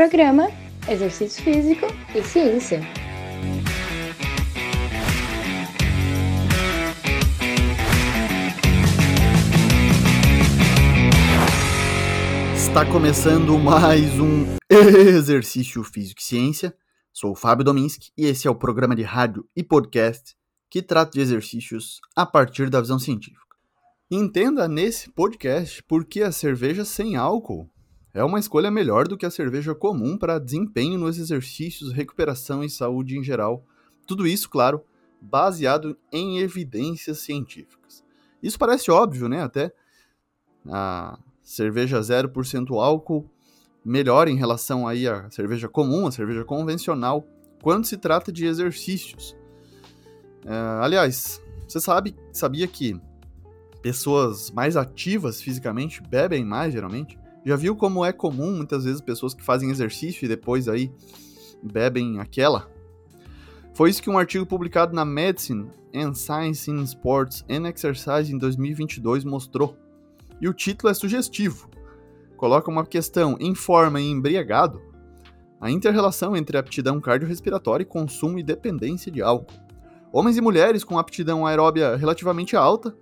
Programa Exercício Físico e Ciência. Está começando mais um Exercício Físico e Ciência. Sou o Fábio Dominski e esse é o programa de rádio e podcast que trata de exercícios a partir da visão científica. Entenda nesse podcast por que a cerveja sem álcool é uma escolha melhor do que a cerveja comum para desempenho nos exercícios, recuperação e saúde em geral. Tudo isso, claro, baseado em evidências científicas. Isso parece óbvio, né? Até a cerveja 0% álcool melhor em relação aí à cerveja comum, a cerveja convencional, quando se trata de exercícios. É, aliás, você sabe, sabia que pessoas mais ativas fisicamente bebem mais geralmente? Já viu como é comum muitas vezes pessoas que fazem exercício e depois aí bebem aquela? Foi isso que um artigo publicado na Medicine and Science in Sports and Exercise em 2022 mostrou. E o título é sugestivo. Coloca uma questão em forma e embriagado a inter-relação entre aptidão cardiorrespiratória e consumo e dependência de álcool. Homens e mulheres com aptidão aeróbia relativamente alta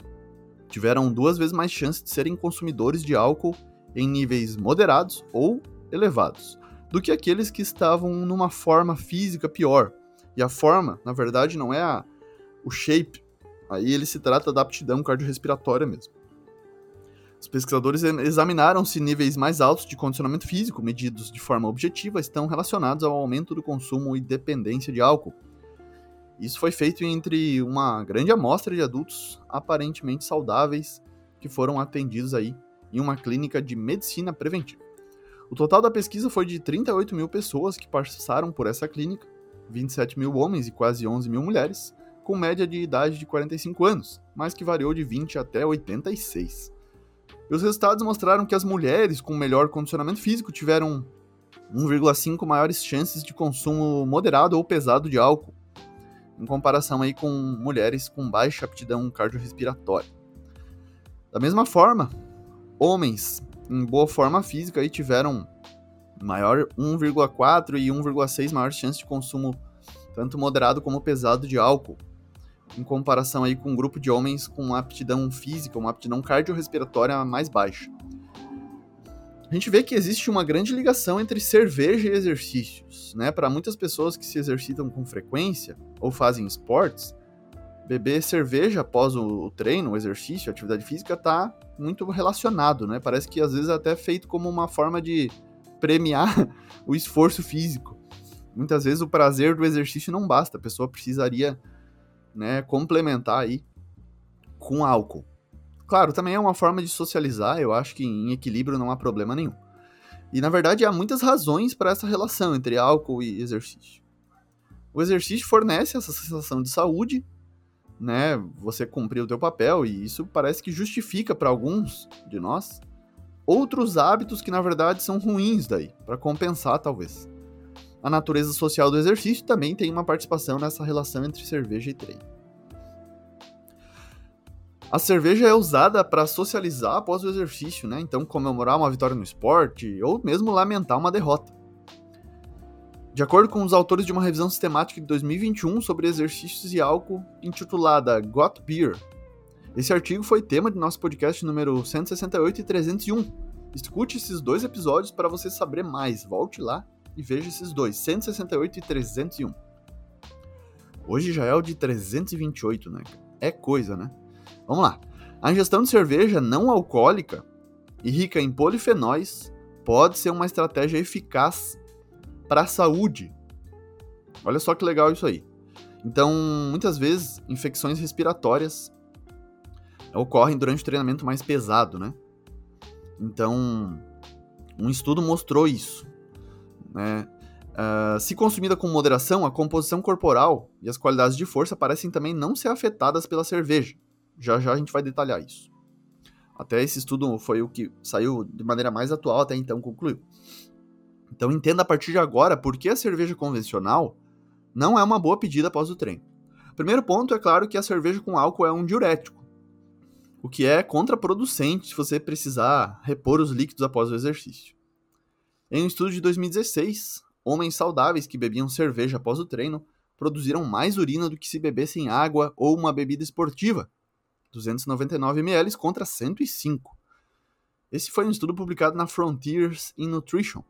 tiveram duas vezes mais chance de serem consumidores de álcool em níveis moderados ou elevados, do que aqueles que estavam numa forma física pior. E a forma, na verdade, não é a, o shape, aí ele se trata da aptidão cardiorrespiratória mesmo. Os pesquisadores examinaram se níveis mais altos de condicionamento físico, medidos de forma objetiva, estão relacionados ao aumento do consumo e dependência de álcool. Isso foi feito entre uma grande amostra de adultos aparentemente saudáveis que foram atendidos aí em uma clínica de medicina preventiva. O total da pesquisa foi de 38 mil pessoas que passaram por essa clínica, 27 mil homens e quase 11 mil mulheres, com média de idade de 45 anos, mas que variou de 20 até 86. E os resultados mostraram que as mulheres com melhor condicionamento físico tiveram 1,5 maiores chances de consumo moderado ou pesado de álcool, em comparação aí com mulheres com baixa aptidão cardiorrespiratória. Da mesma forma, homens em boa forma física aí tiveram maior 1,4 e 1,6 maiores chances de consumo tanto moderado como pesado de álcool, em comparação aí com um grupo de homens com uma aptidão física, uma aptidão cardiorrespiratória mais baixa. A gente vê que existe uma grande ligação entre cerveja e exercícios, né? Para muitas pessoas que se exercitam com frequência ou fazem esportes, beber cerveja após o treino, o exercício, a atividade física tá muito relacionado, né? Parece que às vezes é até feito como uma forma de premiar o esforço físico. Muitas vezes o prazer do exercício não basta, a pessoa precisaria, né, complementar aí com álcool. Claro, também é uma forma de socializar, eu acho que em equilíbrio não há problema nenhum. E na verdade há muitas razões para essa relação entre álcool e exercício. O exercício fornece essa sensação de saúde né, você cumpriu o teu papel e isso parece que justifica para alguns de nós outros hábitos que na verdade são ruins daí, para compensar talvez. A natureza social do exercício também tem uma participação nessa relação entre cerveja e treino. A cerveja é usada para socializar após o exercício, né? Então comemorar uma vitória no esporte ou mesmo lamentar uma derrota. De acordo com os autores de uma revisão sistemática de 2021 sobre exercícios e álcool, intitulada Got Beer, esse artigo foi tema de nosso podcast número 168 e 301. Escute esses dois episódios para você saber mais. Volte lá e veja esses dois, 168 e 301. Hoje já é o de 328, né? É coisa, né? Vamos lá. A ingestão de cerveja não alcoólica e rica em polifenóis pode ser uma estratégia eficaz para a saúde. Olha só que legal isso aí. Então, muitas vezes, infecções respiratórias ocorrem durante o treinamento mais pesado, né? Então, um estudo mostrou isso. Né? Uh, se consumida com moderação, a composição corporal e as qualidades de força parecem também não ser afetadas pela cerveja. Já já a gente vai detalhar isso. Até esse estudo foi o que saiu de maneira mais atual até então concluiu. Então entenda a partir de agora por que a cerveja convencional não é uma boa pedida após o treino. Primeiro ponto é claro que a cerveja com álcool é um diurético, o que é contraproducente se você precisar repor os líquidos após o exercício. Em um estudo de 2016, homens saudáveis que bebiam cerveja após o treino produziram mais urina do que se bebessem água ou uma bebida esportiva, 299 ml contra 105. Esse foi um estudo publicado na Frontiers in Nutrition.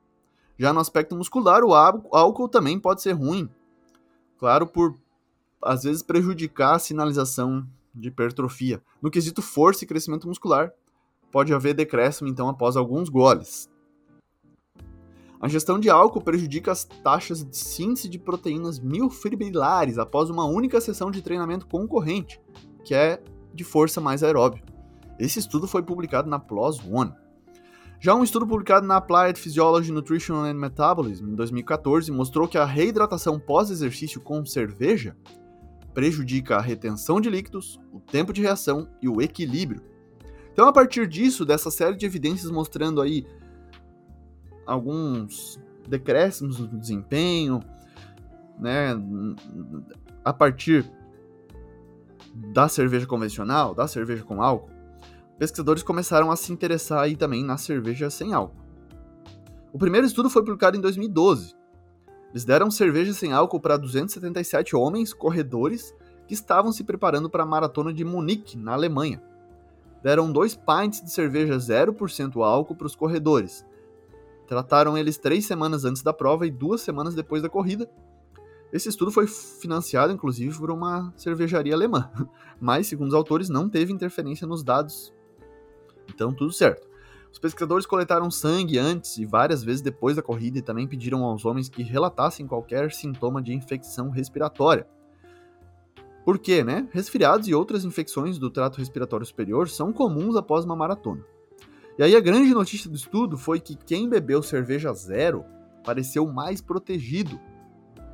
Já no aspecto muscular, o álcool também pode ser ruim, claro, por às vezes prejudicar a sinalização de hipertrofia. No quesito força e crescimento muscular, pode haver decréscimo então após alguns goles. A ingestão de álcool prejudica as taxas de síntese de proteínas miofibrilares após uma única sessão de treinamento concorrente, que é de força mais aeróbio. Esse estudo foi publicado na PLOS ONE. Já um estudo publicado na Applied Physiology, Nutrition and Metabolism em 2014 mostrou que a reidratação pós-exercício com cerveja prejudica a retenção de líquidos, o tempo de reação e o equilíbrio. Então, a partir disso, dessa série de evidências mostrando aí alguns decréscimos no desempenho, né, a partir da cerveja convencional, da cerveja com álcool, pesquisadores começaram a se interessar aí também na cerveja sem álcool. O primeiro estudo foi publicado em 2012. Eles deram cerveja sem álcool para 277 homens corredores que estavam se preparando para a maratona de Munique, na Alemanha. Deram dois pints de cerveja 0% álcool para os corredores Trataram eles três semanas antes da prova e duas semanas depois da corrida. Esse estudo foi financiado, inclusive, por uma cervejaria alemã, mas, segundo os autores, não teve interferência nos dados. Então, tudo certo. Os pesquisadores coletaram sangue antes e várias vezes depois da corrida e também pediram aos homens que relatassem qualquer sintoma de infecção respiratória. Por quê, né? Resfriados e outras infecções do trato respiratório superior são comuns após uma maratona. E aí a grande notícia do estudo foi que quem bebeu cerveja zero pareceu mais protegido,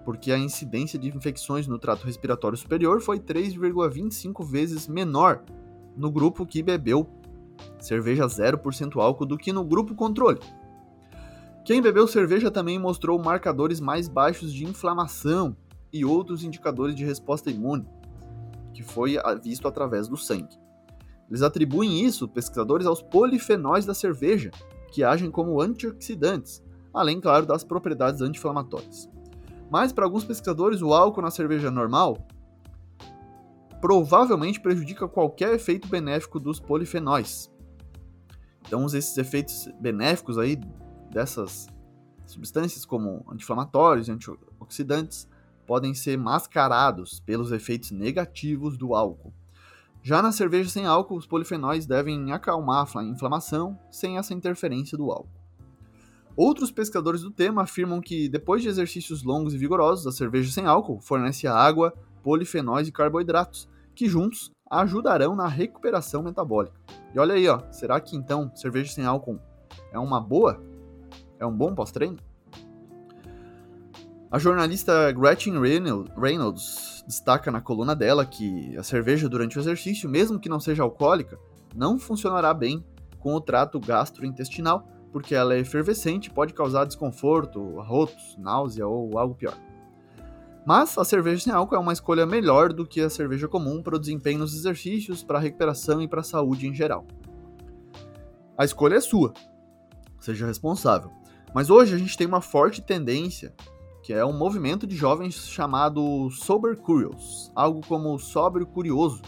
porque a incidência de infecções no trato respiratório superior foi 3,25 vezes menor no grupo que bebeu cerveja 0% álcool do que no grupo controle. Quem bebeu cerveja também mostrou marcadores mais baixos de inflamação e outros indicadores de resposta imune, que foi visto através do sangue. Eles atribuem isso, pesquisadores, aos polifenóis da cerveja, que agem como antioxidantes, além, claro, das propriedades anti-inflamatórias. Mas, para alguns pesquisadores, o álcool na cerveja normal provavelmente prejudica qualquer efeito benéfico dos polifenóis. Então, esses efeitos benéficos aí dessas substâncias, como anti-inflamatórios antioxidantes, podem ser mascarados pelos efeitos negativos do álcool. Já na cerveja sem álcool, os polifenóis devem acalmar a inflamação sem essa interferência do álcool. Outros pescadores do tema afirmam que, depois de exercícios longos e vigorosos, a cerveja sem álcool fornece água, polifenóis e carboidratos, que juntos ajudarão na recuperação metabólica. E olha aí, ó, será que então cerveja sem álcool é uma boa? É um bom pós-treino? A jornalista Gretchen Reynolds destaca na coluna dela que a cerveja durante o exercício, mesmo que não seja alcoólica, não funcionará bem com o trato gastrointestinal, porque ela é efervescente e pode causar desconforto, arrotos, náusea ou algo pior. Mas a cerveja sem álcool é uma escolha melhor do que a cerveja comum para o desempenho nos exercícios, para a recuperação e para a saúde em geral. A escolha é sua, seja responsável. Mas hoje a gente tem uma forte tendência que é um movimento de jovens chamado Sober Curious, algo como sóbrio curioso,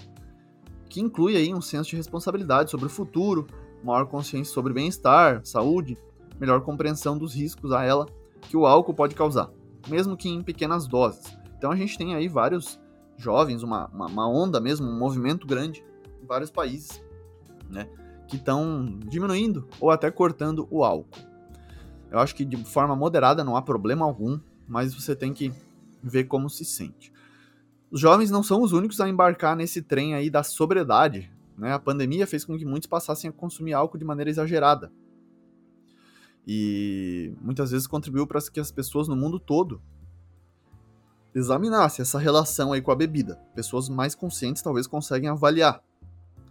que inclui aí um senso de responsabilidade sobre o futuro, maior consciência sobre bem-estar, saúde, melhor compreensão dos riscos a ela que o álcool pode causar, mesmo que em pequenas doses. Então a gente tem aí vários jovens, uma, uma, uma onda mesmo, um movimento grande em vários países, né, que estão diminuindo ou até cortando o álcool. Eu acho que de forma moderada não há problema algum mas você tem que ver como se sente. Os jovens não são os únicos a embarcar nesse trem aí da sobriedade. Né? A pandemia fez com que muitos passassem a consumir álcool de maneira exagerada. E muitas vezes contribuiu para que as pessoas no mundo todo examinassem essa relação aí com a bebida. Pessoas mais conscientes talvez conseguem avaliar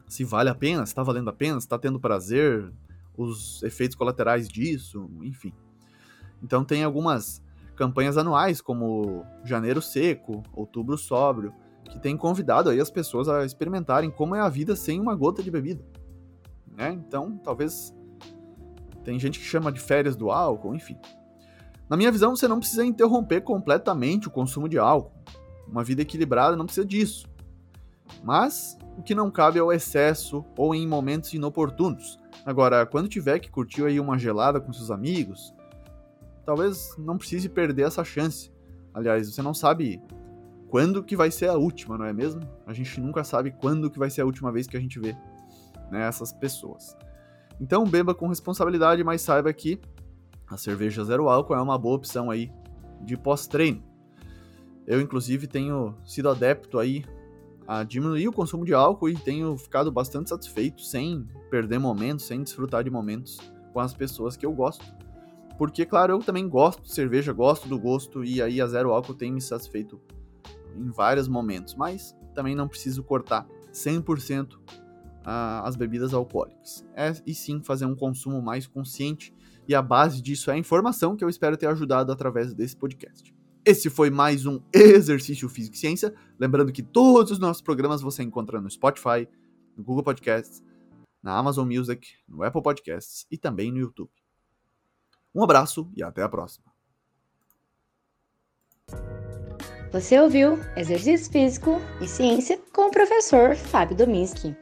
se vale a pena, se está valendo a pena, se está tendo prazer, os efeitos colaterais disso, enfim. Então tem algumas campanhas anuais, como Janeiro Seco, Outubro Sóbrio, que tem convidado aí as pessoas a experimentarem como é a vida sem uma gota de bebida. Né? Então, talvez Tem gente que chama de férias do álcool, enfim. Na minha visão, você não precisa interromper completamente o consumo de álcool. Uma vida equilibrada não precisa disso. Mas o que não cabe é o excesso ou em momentos inoportunos. Agora, quando tiver que curtir aí uma gelada com seus amigos, talvez não precise perder essa chance. Aliás, você não sabe quando que vai ser a última, não é mesmo? A gente nunca sabe quando que vai ser a última vez que a gente vê né, essas pessoas. Então beba com responsabilidade, mas saiba que a cerveja zero álcool é uma boa opção aí de pós-treino. Eu, inclusive, tenho sido adepto aí a diminuir o consumo de álcool e tenho ficado bastante satisfeito sem perder momentos, sem desfrutar de momentos com as pessoas que eu gosto. Porque, claro, eu também gosto de cerveja, gosto do gosto e aí a zero álcool tem me satisfeito em vários momentos, mas também não preciso cortar 100% as bebidas alcoólicas. É, e sim fazer um consumo mais consciente e a base disso é a informação que eu espero ter ajudado através desse podcast. Esse foi mais um Exercício Físico e Ciência. Lembrando que todos os nossos programas você encontra no Spotify, no Google Podcasts, na Amazon Music, no Apple Podcasts e também no YouTube. Um abraço e até a próxima. Você ouviu Exercício Físico e Ciência com o professor Fábio Dominski.